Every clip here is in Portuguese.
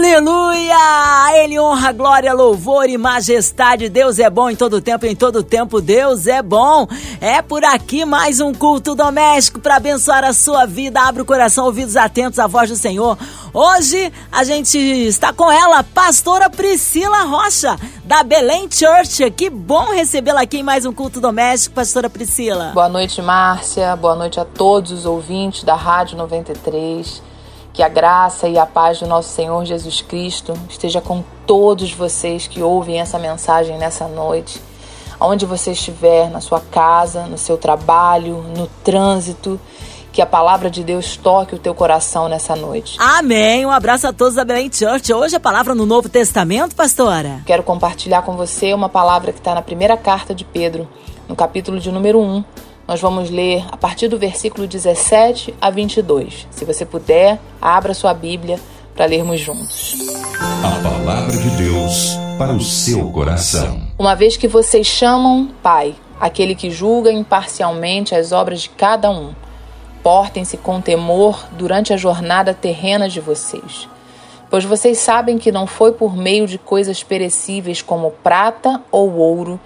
Aleluia! Ele honra, glória, louvor e majestade. Deus é bom em todo tempo, em todo tempo Deus é bom. É por aqui mais um culto doméstico para abençoar a sua vida. Abra o coração, ouvidos atentos à voz do Senhor. Hoje a gente está com ela, pastora Priscila Rocha, da Belém Church. Que bom recebê-la aqui em mais um culto doméstico, pastora Priscila. Boa noite, Márcia. Boa noite a todos os ouvintes da Rádio 93. Que a graça e a paz do nosso Senhor Jesus Cristo esteja com todos vocês que ouvem essa mensagem nessa noite. Onde você estiver, na sua casa, no seu trabalho, no trânsito, que a palavra de Deus toque o teu coração nessa noite. Amém. Um abraço a todos da Belém Church. Hoje a palavra no Novo Testamento, pastora. Quero compartilhar com você uma palavra que está na primeira carta de Pedro, no capítulo de número 1. Nós vamos ler a partir do versículo 17 a 22. Se você puder, abra sua Bíblia para lermos juntos. A palavra de Deus para o seu coração. Uma vez que vocês chamam Pai, aquele que julga imparcialmente as obras de cada um, portem-se com temor durante a jornada terrena de vocês. Pois vocês sabem que não foi por meio de coisas perecíveis como prata ou ouro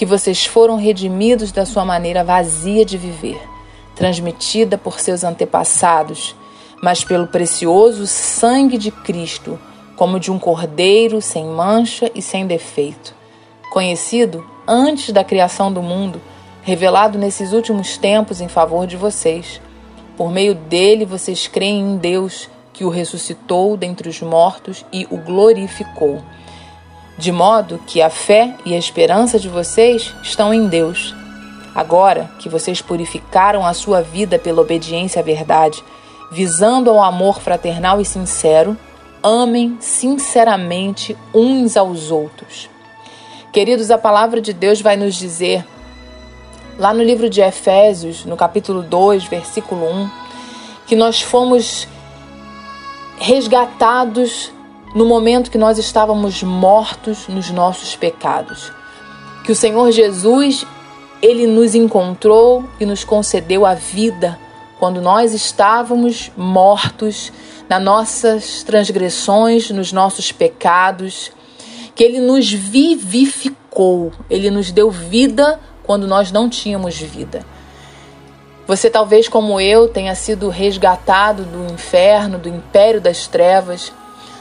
que vocês foram redimidos da sua maneira vazia de viver, transmitida por seus antepassados, mas pelo precioso sangue de Cristo, como de um cordeiro sem mancha e sem defeito, conhecido antes da criação do mundo, revelado nesses últimos tempos em favor de vocês. Por meio dele vocês creem em Deus, que o ressuscitou dentre os mortos e o glorificou de modo que a fé e a esperança de vocês estão em Deus. Agora que vocês purificaram a sua vida pela obediência à verdade, visando ao amor fraternal e sincero, amem sinceramente uns aos outros. Queridos, a palavra de Deus vai nos dizer, lá no livro de Efésios, no capítulo 2, versículo 1, que nós fomos resgatados no momento que nós estávamos mortos nos nossos pecados. Que o Senhor Jesus, ele nos encontrou e nos concedeu a vida quando nós estávamos mortos nas nossas transgressões, nos nossos pecados, que ele nos vivificou, ele nos deu vida quando nós não tínhamos vida. Você talvez como eu tenha sido resgatado do inferno, do império das trevas,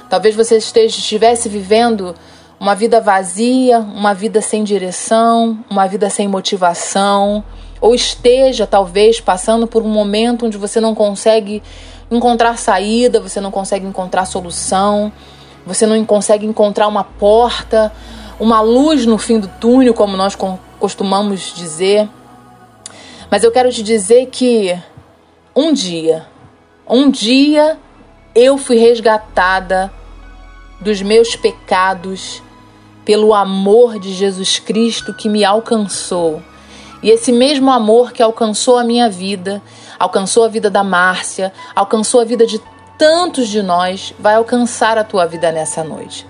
Talvez você esteja, estivesse vivendo uma vida vazia, uma vida sem direção, uma vida sem motivação, ou esteja talvez passando por um momento onde você não consegue encontrar saída, você não consegue encontrar solução, você não consegue encontrar uma porta, uma luz no fim do túnel, como nós costumamos dizer. Mas eu quero te dizer que um dia, um dia eu fui resgatada dos meus pecados pelo amor de Jesus Cristo que me alcançou. E esse mesmo amor que alcançou a minha vida, alcançou a vida da Márcia, alcançou a vida de tantos de nós, vai alcançar a tua vida nessa noite.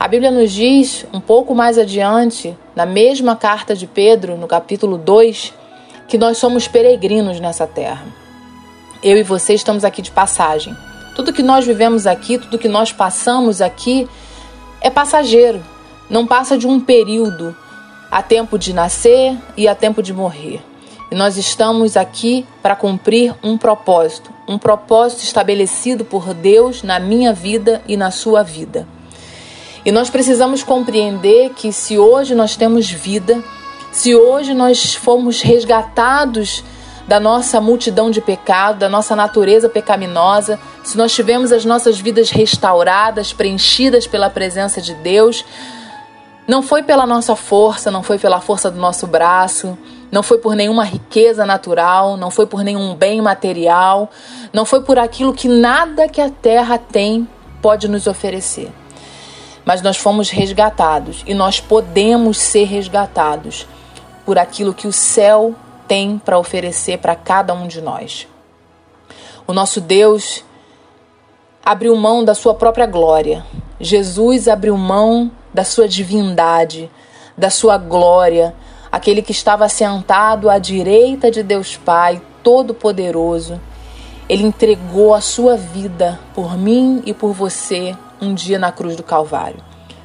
A Bíblia nos diz, um pouco mais adiante, na mesma carta de Pedro, no capítulo 2, que nós somos peregrinos nessa terra. Eu e você estamos aqui de passagem. Tudo que nós vivemos aqui, tudo que nós passamos aqui é passageiro, não passa de um período. Há tempo de nascer e há tempo de morrer. E nós estamos aqui para cumprir um propósito, um propósito estabelecido por Deus na minha vida e na sua vida. E nós precisamos compreender que se hoje nós temos vida, se hoje nós fomos resgatados da nossa multidão de pecado, da nossa natureza pecaminosa, se nós tivemos as nossas vidas restauradas, preenchidas pela presença de Deus, não foi pela nossa força, não foi pela força do nosso braço, não foi por nenhuma riqueza natural, não foi por nenhum bem material, não foi por aquilo que nada que a terra tem pode nos oferecer. Mas nós fomos resgatados e nós podemos ser resgatados por aquilo que o céu tem para oferecer para cada um de nós. O nosso Deus, abriu mão da sua própria glória. Jesus abriu mão da sua divindade, da sua glória, aquele que estava sentado à direita de Deus Pai Todo-Poderoso. Ele entregou a sua vida por mim e por você um dia na cruz do Calvário.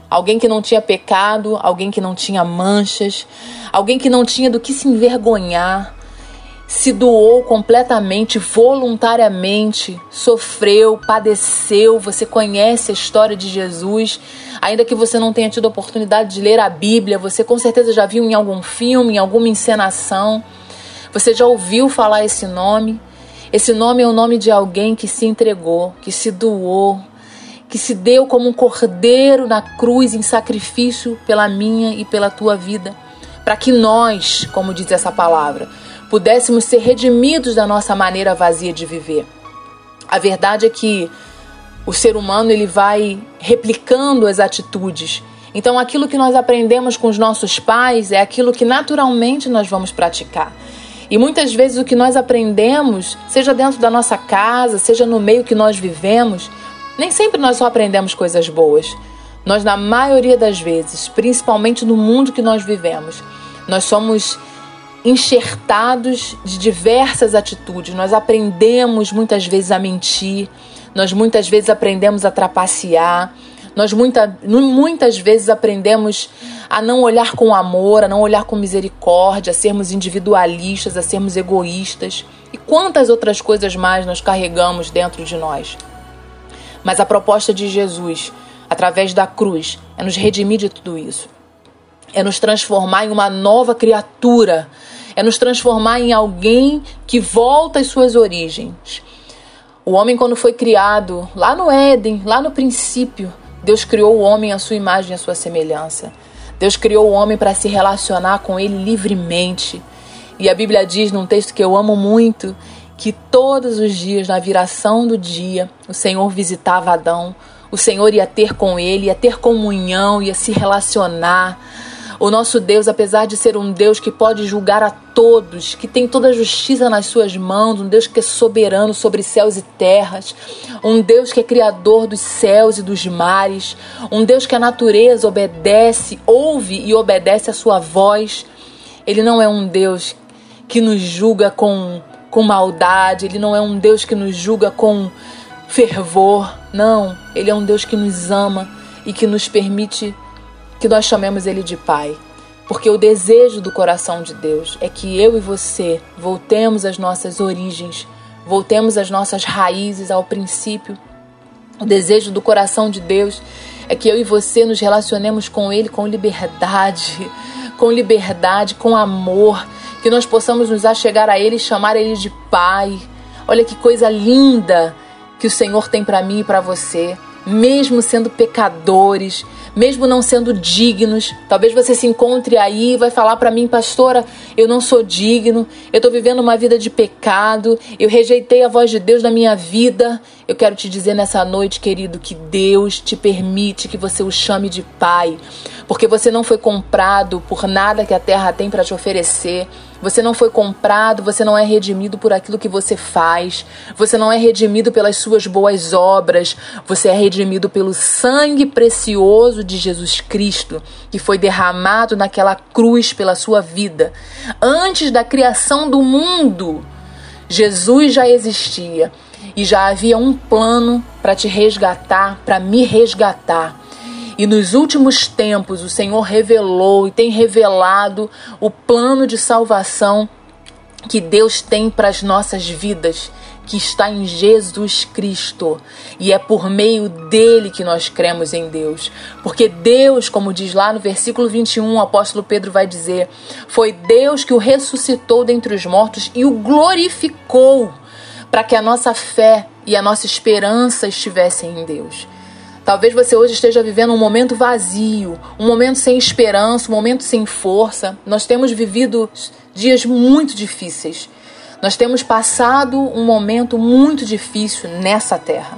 Alguém que não tinha pecado, alguém que não tinha manchas, alguém que não tinha do que se envergonhar, se doou completamente, voluntariamente, sofreu, padeceu. Você conhece a história de Jesus, ainda que você não tenha tido a oportunidade de ler a Bíblia, você com certeza já viu em algum filme, em alguma encenação. Você já ouviu falar esse nome? Esse nome é o nome de alguém que se entregou, que se doou, que se deu como um cordeiro na cruz em sacrifício pela minha e pela tua vida, para que nós, como diz essa palavra, pudéssemos ser redimidos da nossa maneira vazia de viver. A verdade é que o ser humano ele vai replicando as atitudes. Então, aquilo que nós aprendemos com os nossos pais é aquilo que naturalmente nós vamos praticar. E muitas vezes o que nós aprendemos, seja dentro da nossa casa, seja no meio que nós vivemos, nem sempre nós só aprendemos coisas boas. Nós, na maioria das vezes, principalmente no mundo que nós vivemos, nós somos enxertados de diversas atitudes. Nós aprendemos muitas vezes a mentir, nós muitas vezes aprendemos a trapacear, nós muita, muitas vezes aprendemos a não olhar com amor, a não olhar com misericórdia, a sermos individualistas, a sermos egoístas e quantas outras coisas mais nós carregamos dentro de nós. Mas a proposta de Jesus, através da cruz, é nos redimir de tudo isso. É nos transformar em uma nova criatura. É nos transformar em alguém que volta às suas origens. O homem, quando foi criado, lá no Éden, lá no princípio, Deus criou o homem à sua imagem à sua semelhança. Deus criou o homem para se relacionar com ele livremente. E a Bíblia diz num texto que eu amo muito que todos os dias, na viração do dia, o Senhor visitava Adão, o Senhor ia ter com ele, ia ter comunhão, ia se relacionar. O nosso Deus, apesar de ser um Deus que pode julgar a todos, que tem toda a justiça nas suas mãos, um Deus que é soberano sobre céus e terras, um Deus que é criador dos céus e dos mares, um Deus que a natureza obedece, ouve e obedece a sua voz. Ele não é um Deus que nos julga com com maldade, ele não é um Deus que nos julga com fervor. Não, ele é um Deus que nos ama e que nos permite que nós chamemos ele de Pai. Porque o desejo do coração de Deus é que eu e você voltemos às nossas origens, voltemos às nossas raízes, ao princípio. O desejo do coração de Deus é que eu e você nos relacionemos com Ele com liberdade, com liberdade, com amor, que nós possamos nos achegar a Ele e chamar Ele de Pai. Olha que coisa linda que o Senhor tem para mim e para você, mesmo sendo pecadores, mesmo não sendo dignos. Talvez você se encontre aí e vai falar para mim, pastora, eu não sou digno, eu estou vivendo uma vida de pecado, eu rejeitei a voz de Deus na minha vida. Eu quero te dizer nessa noite, querido, que Deus te permite que você o chame de Pai, porque você não foi comprado por nada que a terra tem para te oferecer. Você não foi comprado, você não é redimido por aquilo que você faz, você não é redimido pelas suas boas obras, você é redimido pelo sangue precioso de Jesus Cristo, que foi derramado naquela cruz pela sua vida. Antes da criação do mundo, Jesus já existia e já havia um plano para te resgatar, para me resgatar. E nos últimos tempos o Senhor revelou e tem revelado o plano de salvação que Deus tem para as nossas vidas, que está em Jesus Cristo. E é por meio dele que nós cremos em Deus. Porque Deus, como diz lá no versículo 21, o apóstolo Pedro vai dizer: Foi Deus que o ressuscitou dentre os mortos e o glorificou, para que a nossa fé e a nossa esperança estivessem em Deus. Talvez você hoje esteja vivendo um momento vazio, um momento sem esperança, um momento sem força. Nós temos vivido dias muito difíceis. Nós temos passado um momento muito difícil nessa terra.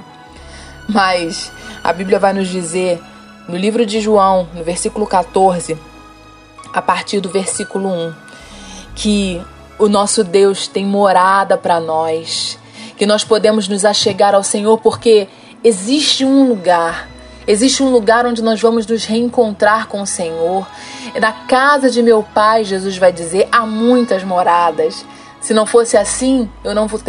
Mas a Bíblia vai nos dizer no livro de João, no versículo 14, a partir do versículo 1, que o nosso Deus tem morada para nós, que nós podemos nos achegar ao Senhor porque existe um lugar Existe um lugar onde nós vamos nos reencontrar com o Senhor. Na casa de meu pai, Jesus vai dizer, há muitas moradas. Se não fosse assim, eu não vos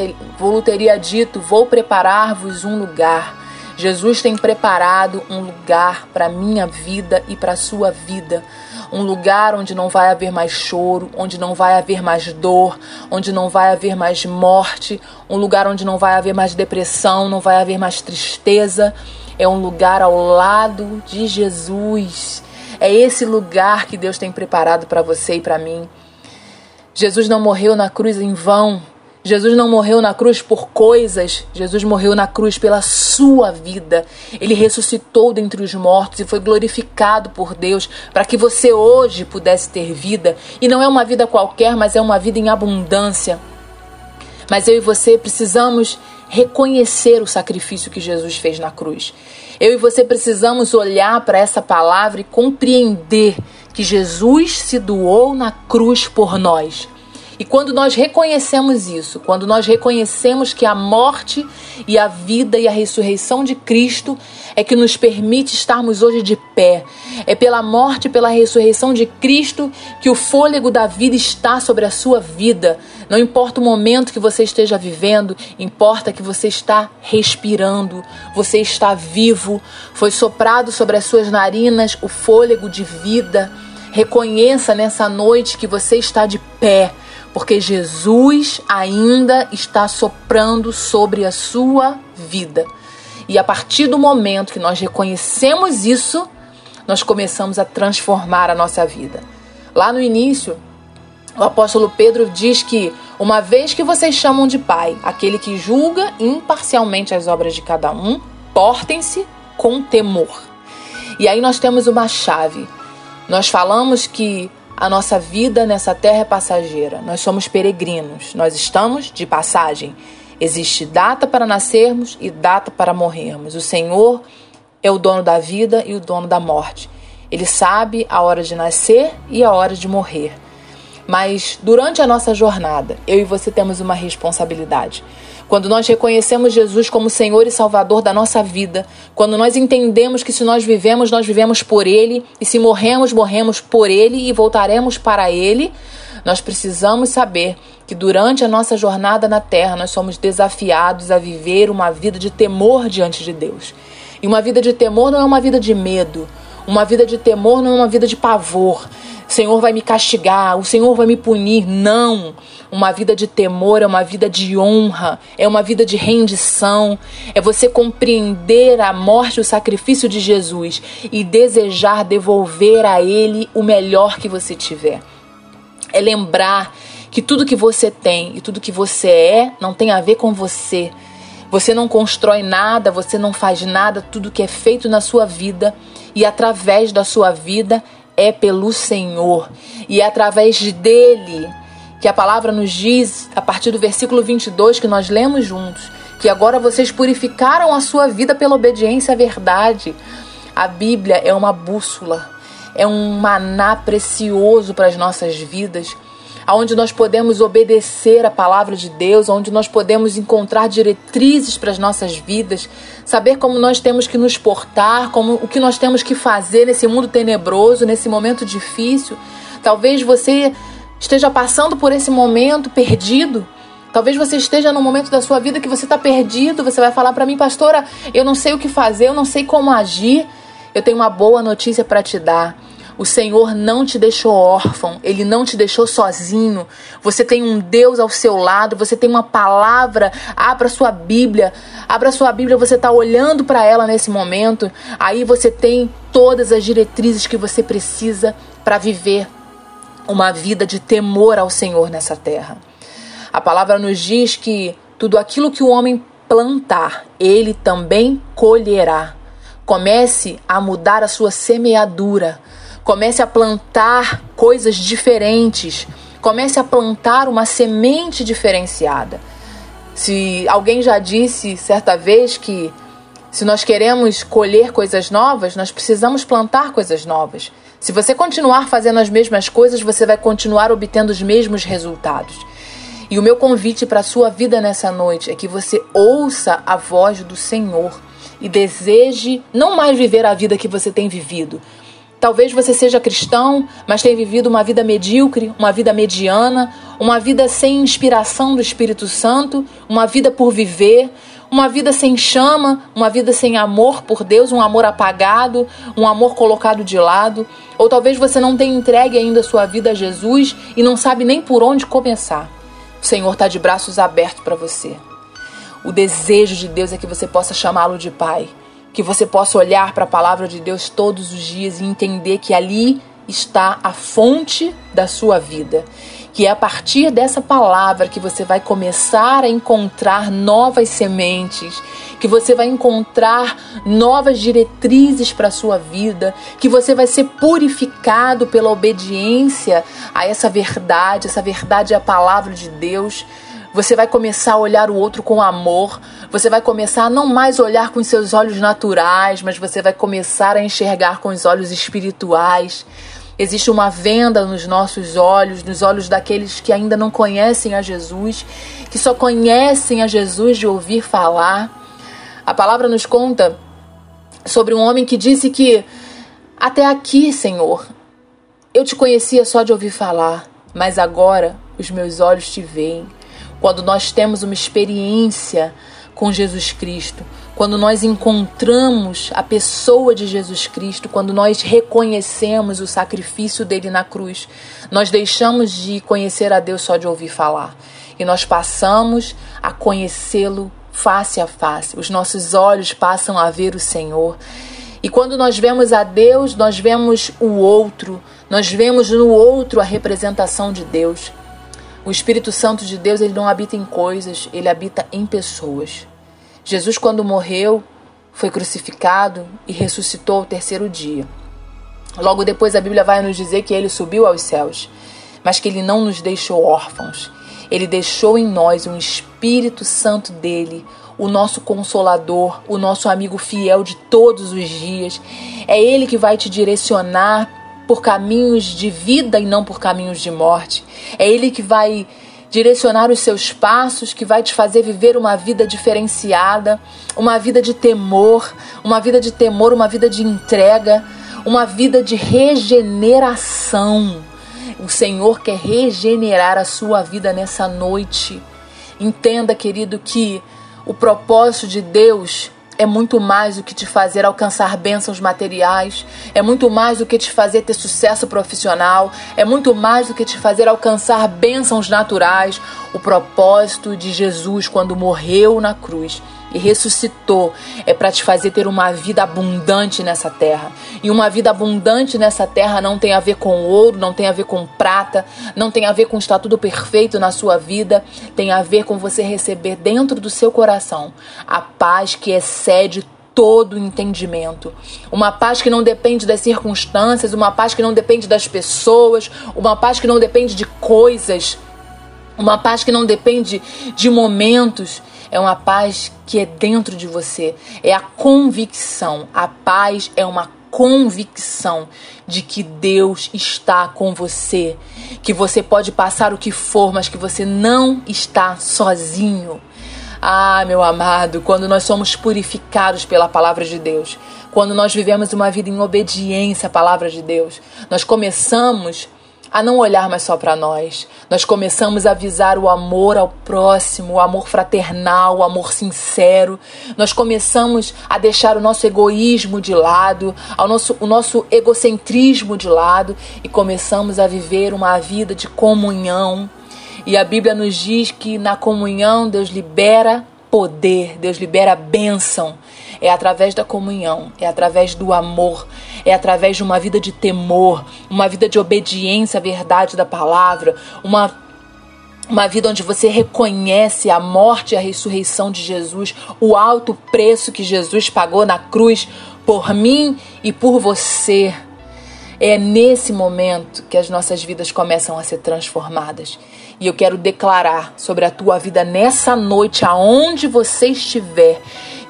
teria dito: vou preparar-vos um lugar. Jesus tem preparado um lugar para minha vida e para a sua vida. Um lugar onde não vai haver mais choro, onde não vai haver mais dor, onde não vai haver mais morte, um lugar onde não vai haver mais depressão, não vai haver mais tristeza. É um lugar ao lado de Jesus. É esse lugar que Deus tem preparado para você e para mim. Jesus não morreu na cruz em vão. Jesus não morreu na cruz por coisas, Jesus morreu na cruz pela sua vida. Ele ressuscitou dentre os mortos e foi glorificado por Deus para que você hoje pudesse ter vida. E não é uma vida qualquer, mas é uma vida em abundância. Mas eu e você precisamos reconhecer o sacrifício que Jesus fez na cruz. Eu e você precisamos olhar para essa palavra e compreender que Jesus se doou na cruz por nós. E quando nós reconhecemos isso, quando nós reconhecemos que a morte e a vida e a ressurreição de Cristo é que nos permite estarmos hoje de pé, é pela morte e pela ressurreição de Cristo que o fôlego da vida está sobre a sua vida. Não importa o momento que você esteja vivendo, importa que você está respirando, você está vivo, foi soprado sobre as suas narinas o fôlego de vida. Reconheça nessa noite que você está de pé porque Jesus ainda está soprando sobre a sua vida. E a partir do momento que nós reconhecemos isso, nós começamos a transformar a nossa vida. Lá no início, o apóstolo Pedro diz que, uma vez que vocês chamam de Pai aquele que julga imparcialmente as obras de cada um, portem-se com temor. E aí nós temos uma chave. Nós falamos que a nossa vida nessa terra é passageira. Nós somos peregrinos. Nós estamos de passagem. Existe data para nascermos e data para morrermos. O Senhor é o dono da vida e o dono da morte. Ele sabe a hora de nascer e a hora de morrer. Mas durante a nossa jornada, eu e você temos uma responsabilidade. Quando nós reconhecemos Jesus como Senhor e Salvador da nossa vida, quando nós entendemos que se nós vivemos, nós vivemos por Ele, e se morremos, morremos por Ele e voltaremos para Ele, nós precisamos saber que durante a nossa jornada na terra nós somos desafiados a viver uma vida de temor diante de Deus. E uma vida de temor não é uma vida de medo, uma vida de temor não é uma vida de pavor. Senhor vai me castigar, o Senhor vai me punir. Não. Uma vida de temor é uma vida de honra, é uma vida de rendição, é você compreender a morte e o sacrifício de Jesus e desejar devolver a Ele o melhor que você tiver. É lembrar que tudo que você tem e tudo que você é não tem a ver com você. Você não constrói nada, você não faz nada, tudo que é feito na sua vida e através da sua vida é pelo Senhor e é através dele que a palavra nos diz, a partir do versículo 22 que nós lemos juntos, que agora vocês purificaram a sua vida pela obediência à verdade. A Bíblia é uma bússola, é um maná precioso para as nossas vidas onde nós podemos obedecer a palavra de Deus, onde nós podemos encontrar diretrizes para as nossas vidas, saber como nós temos que nos portar, como o que nós temos que fazer nesse mundo tenebroso, nesse momento difícil. Talvez você esteja passando por esse momento perdido. Talvez você esteja no momento da sua vida que você está perdido. Você vai falar para mim, pastora, eu não sei o que fazer, eu não sei como agir. Eu tenho uma boa notícia para te dar. O Senhor não te deixou órfão, ele não te deixou sozinho. Você tem um Deus ao seu lado, você tem uma palavra. Abra sua Bíblia, abra sua Bíblia, você está olhando para ela nesse momento. Aí você tem todas as diretrizes que você precisa para viver uma vida de temor ao Senhor nessa terra. A palavra nos diz que tudo aquilo que o homem plantar, ele também colherá. Comece a mudar a sua semeadura. Comece a plantar coisas diferentes. Comece a plantar uma semente diferenciada. Se alguém já disse certa vez que se nós queremos colher coisas novas, nós precisamos plantar coisas novas. Se você continuar fazendo as mesmas coisas, você vai continuar obtendo os mesmos resultados. E o meu convite para a sua vida nessa noite é que você ouça a voz do Senhor e deseje não mais viver a vida que você tem vivido. Talvez você seja cristão, mas tenha vivido uma vida medíocre, uma vida mediana, uma vida sem inspiração do Espírito Santo, uma vida por viver, uma vida sem chama, uma vida sem amor por Deus, um amor apagado, um amor colocado de lado. Ou talvez você não tenha entregue ainda a sua vida a Jesus e não sabe nem por onde começar. O Senhor está de braços abertos para você. O desejo de Deus é que você possa chamá-lo de Pai que você possa olhar para a palavra de Deus todos os dias e entender que ali está a fonte da sua vida. Que é a partir dessa palavra que você vai começar a encontrar novas sementes, que você vai encontrar novas diretrizes para a sua vida, que você vai ser purificado pela obediência a essa verdade, essa verdade é a palavra de Deus. Você vai começar a olhar o outro com amor. Você vai começar a não mais olhar com seus olhos naturais, mas você vai começar a enxergar com os olhos espirituais. Existe uma venda nos nossos olhos, nos olhos daqueles que ainda não conhecem a Jesus, que só conhecem a Jesus de ouvir falar. A palavra nos conta sobre um homem que disse que até aqui, Senhor, eu te conhecia só de ouvir falar, mas agora os meus olhos te veem quando nós temos uma experiência com Jesus Cristo, quando nós encontramos a pessoa de Jesus Cristo, quando nós reconhecemos o sacrifício dele na cruz, nós deixamos de conhecer a Deus só de ouvir falar e nós passamos a conhecê-lo face a face. Os nossos olhos passam a ver o Senhor. E quando nós vemos a Deus, nós vemos o outro, nós vemos no outro a representação de Deus. O Espírito Santo de Deus, ele não habita em coisas, ele habita em pessoas. Jesus, quando morreu, foi crucificado e ressuscitou ao terceiro dia. Logo depois, a Bíblia vai nos dizer que ele subiu aos céus, mas que ele não nos deixou órfãos. Ele deixou em nós um Espírito Santo dele, o nosso consolador, o nosso amigo fiel de todos os dias. É ele que vai te direcionar por caminhos de vida e não por caminhos de morte. É Ele que vai direcionar os seus passos, que vai te fazer viver uma vida diferenciada, uma vida de temor, uma vida de temor, uma vida de entrega, uma vida de regeneração. O Senhor quer regenerar a sua vida nessa noite. Entenda, querido, que o propósito de Deus é muito mais do que te fazer alcançar bênçãos materiais, é muito mais do que te fazer ter sucesso profissional, é muito mais do que te fazer alcançar bênçãos naturais. O propósito de Jesus quando morreu na cruz e ressuscitou é para te fazer ter uma vida abundante nessa terra. E uma vida abundante nessa terra não tem a ver com ouro, não tem a ver com prata, não tem a ver com estar tudo perfeito na sua vida, tem a ver com você receber dentro do seu coração a paz que excede todo entendimento. Uma paz que não depende das circunstâncias, uma paz que não depende das pessoas, uma paz que não depende de coisas, uma paz que não depende de momentos é uma paz que é dentro de você, é a convicção. A paz é uma convicção de que Deus está com você, que você pode passar o que for, mas que você não está sozinho. Ah, meu amado, quando nós somos purificados pela palavra de Deus, quando nós vivemos uma vida em obediência à palavra de Deus, nós começamos a não olhar mais só para nós. Nós começamos a visar o amor ao próximo, o amor fraternal, o amor sincero. Nós começamos a deixar o nosso egoísmo de lado, ao nosso, o nosso egocentrismo de lado e começamos a viver uma vida de comunhão. E a Bíblia nos diz que na comunhão Deus libera poder, Deus libera bênção. É através da comunhão, é através do amor, é através de uma vida de temor, uma vida de obediência à verdade da palavra, uma uma vida onde você reconhece a morte e a ressurreição de Jesus, o alto preço que Jesus pagou na cruz por mim e por você. É nesse momento que as nossas vidas começam a ser transformadas. E eu quero declarar sobre a tua vida nessa noite, aonde você estiver,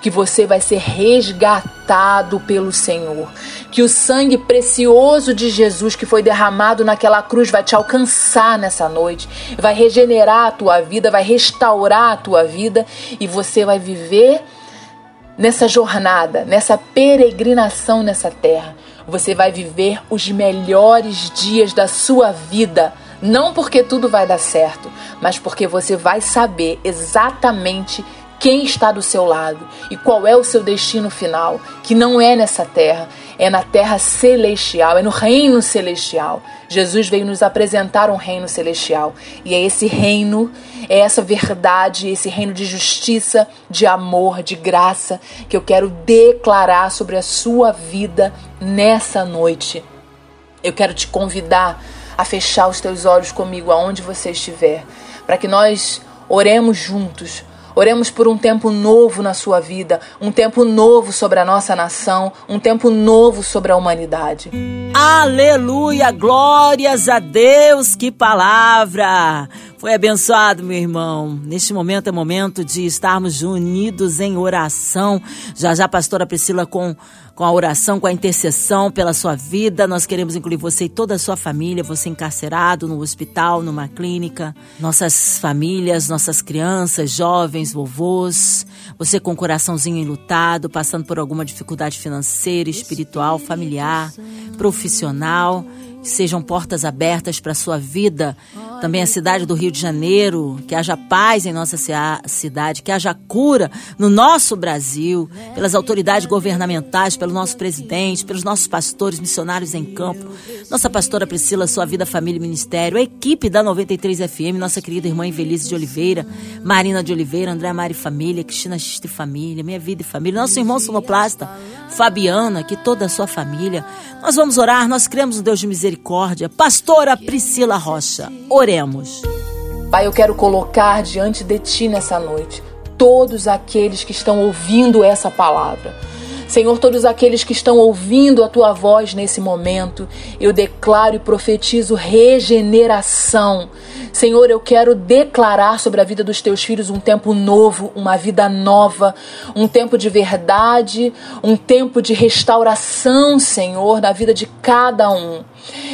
que você vai ser resgatado pelo Senhor. Que o sangue precioso de Jesus que foi derramado naquela cruz vai te alcançar nessa noite, vai regenerar a tua vida, vai restaurar a tua vida e você vai viver nessa jornada, nessa peregrinação nessa terra, você vai viver os melhores dias da sua vida. Não porque tudo vai dar certo, mas porque você vai saber exatamente quem está do seu lado e qual é o seu destino final, que não é nessa terra, é na terra celestial, é no reino celestial. Jesus veio nos apresentar um reino celestial e é esse reino, é essa verdade, esse reino de justiça, de amor, de graça que eu quero declarar sobre a sua vida nessa noite. Eu quero te convidar a fechar os teus olhos comigo aonde você estiver, para que nós oremos juntos Oremos por um tempo novo na sua vida, um tempo novo sobre a nossa nação, um tempo novo sobre a humanidade. Aleluia, glórias a Deus, que palavra! Foi abençoado, meu irmão. Neste momento é momento de estarmos unidos em oração. Já já, pastora Priscila, com com a oração, com a intercessão pela sua vida. Nós queremos incluir você e toda a sua família, você encarcerado no hospital, numa clínica, nossas famílias, nossas crianças, jovens, vovôs, você com o coraçãozinho enlutado, passando por alguma dificuldade financeira, espiritual, familiar, profissional. Sejam portas abertas para a sua vida também a cidade do Rio de Janeiro, que haja paz em nossa cidade, que haja cura no nosso Brasil, pelas autoridades governamentais, pelo nosso presidente, pelos nossos pastores, missionários em campo, nossa pastora Priscila, Sua Vida, Família e Ministério, a equipe da 93 FM, nossa querida irmã Invelise de Oliveira, Marina de Oliveira, André Mari Família, Cristina Xiste Família, Minha Vida e Família, nosso irmão sonoplasta, Fabiana, que toda a sua família. Nós vamos orar, nós cremos no Deus de misericórdia. Pastora Priscila Rocha, oremos. Pai, eu quero colocar diante de Ti nessa noite todos aqueles que estão ouvindo essa palavra. Senhor, todos aqueles que estão ouvindo a tua voz nesse momento, eu declaro e profetizo regeneração. Senhor, eu quero declarar sobre a vida dos teus filhos um tempo novo, uma vida nova, um tempo de verdade, um tempo de restauração, Senhor, na vida de cada um.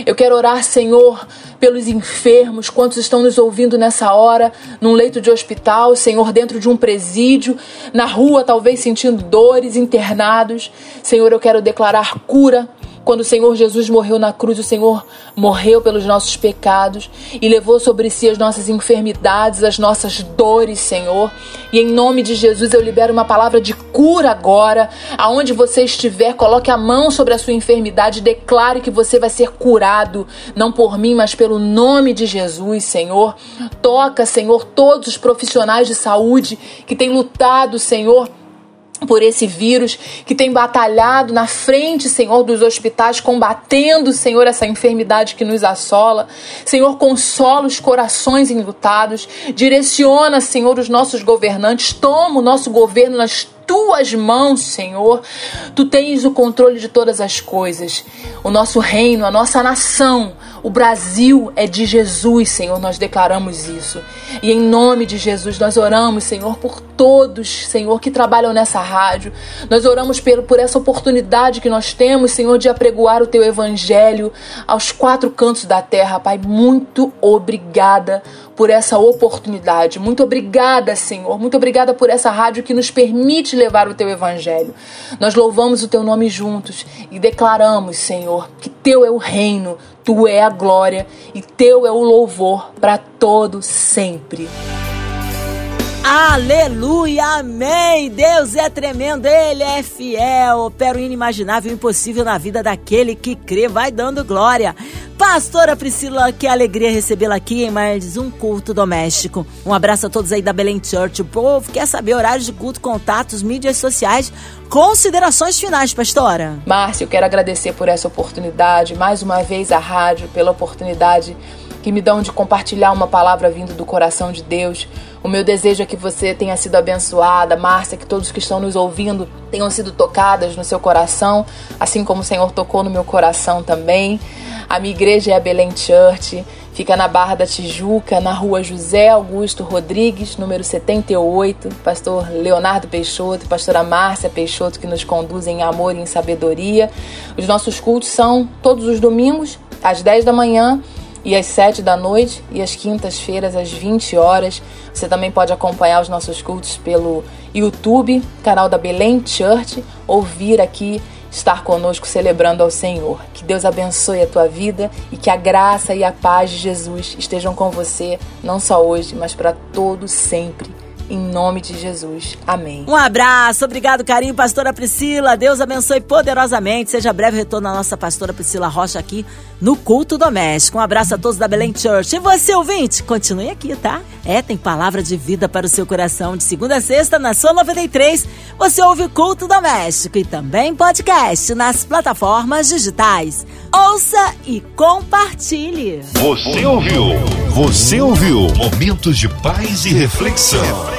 Eu quero orar, Senhor, pelos enfermos, quantos estão nos ouvindo nessa hora, num leito de hospital, Senhor, dentro de um presídio, na rua, talvez sentindo dores, internados. Senhor, eu quero declarar cura quando o Senhor Jesus morreu na cruz, o Senhor morreu pelos nossos pecados e levou sobre si as nossas enfermidades, as nossas dores, Senhor. E em nome de Jesus eu libero uma palavra de cura agora. Aonde você estiver, coloque a mão sobre a sua enfermidade, declare que você vai ser curado, não por mim, mas pelo nome de Jesus, Senhor. Toca, Senhor, todos os profissionais de saúde que têm lutado, Senhor, por esse vírus que tem batalhado na frente, Senhor, dos hospitais, combatendo, Senhor, essa enfermidade que nos assola. Senhor, consola os corações enlutados, direciona, Senhor, os nossos governantes, toma o nosso governo nas tuas mãos, Senhor. Tu tens o controle de todas as coisas. O nosso reino, a nossa nação, o Brasil é de Jesus, Senhor. Nós declaramos isso. E em nome de Jesus, nós oramos, Senhor, por todos, Senhor, que trabalham nessa rádio. Nós oramos por, por essa oportunidade que nós temos, Senhor, de apregoar o teu evangelho aos quatro cantos da terra, Pai. Muito obrigada por essa oportunidade. Muito obrigada, Senhor. Muito obrigada por essa rádio que nos permite levar o teu evangelho. Nós louvamos o teu nome juntos e declaramos, Senhor, que teu é o reino, tu é a glória e teu é o louvor para todo sempre. Aleluia, amém. Deus é tremendo, Ele é fiel. Opera o inimaginável e impossível na vida daquele que crê. Vai dando glória. Pastora Priscila, que alegria recebê-la aqui em mais um culto doméstico. Um abraço a todos aí da Belém Church. O povo quer saber horários de culto, contatos, mídias sociais. Considerações finais, pastora. Márcia, eu quero agradecer por essa oportunidade. Mais uma vez a rádio, pela oportunidade que me dão de compartilhar uma palavra vindo do coração de Deus. O meu desejo é que você tenha sido abençoada, Márcia, que todos que estão nos ouvindo tenham sido tocadas no seu coração, assim como o Senhor tocou no meu coração também. A minha igreja é a Belém Church, fica na Barra da Tijuca, na rua José Augusto Rodrigues, número 78. Pastor Leonardo Peixoto e pastora Márcia Peixoto que nos conduzem em amor e em sabedoria. Os nossos cultos são todos os domingos, às 10 da manhã e às 7 da noite e às quintas-feiras às 20 horas. Você também pode acompanhar os nossos cultos pelo YouTube, canal da Belém Church, ou vir aqui estar conosco celebrando ao Senhor. Que Deus abençoe a tua vida e que a graça e a paz de Jesus estejam com você, não só hoje, mas para todo sempre em nome de Jesus. Amém. Um abraço, obrigado, carinho, pastora Priscila. Deus abençoe poderosamente. Seja breve retorno à nossa pastora Priscila Rocha aqui no Culto Doméstico. Um abraço a todos da Belém Church. E você, ouvinte, continue aqui, tá? É, tem palavra de vida para o seu coração. De segunda a sexta, na sua 93, você ouve o Culto Doméstico e também podcast nas plataformas digitais. Ouça e compartilhe. Você ouviu? Você ouviu? Momentos de paz e reflexão.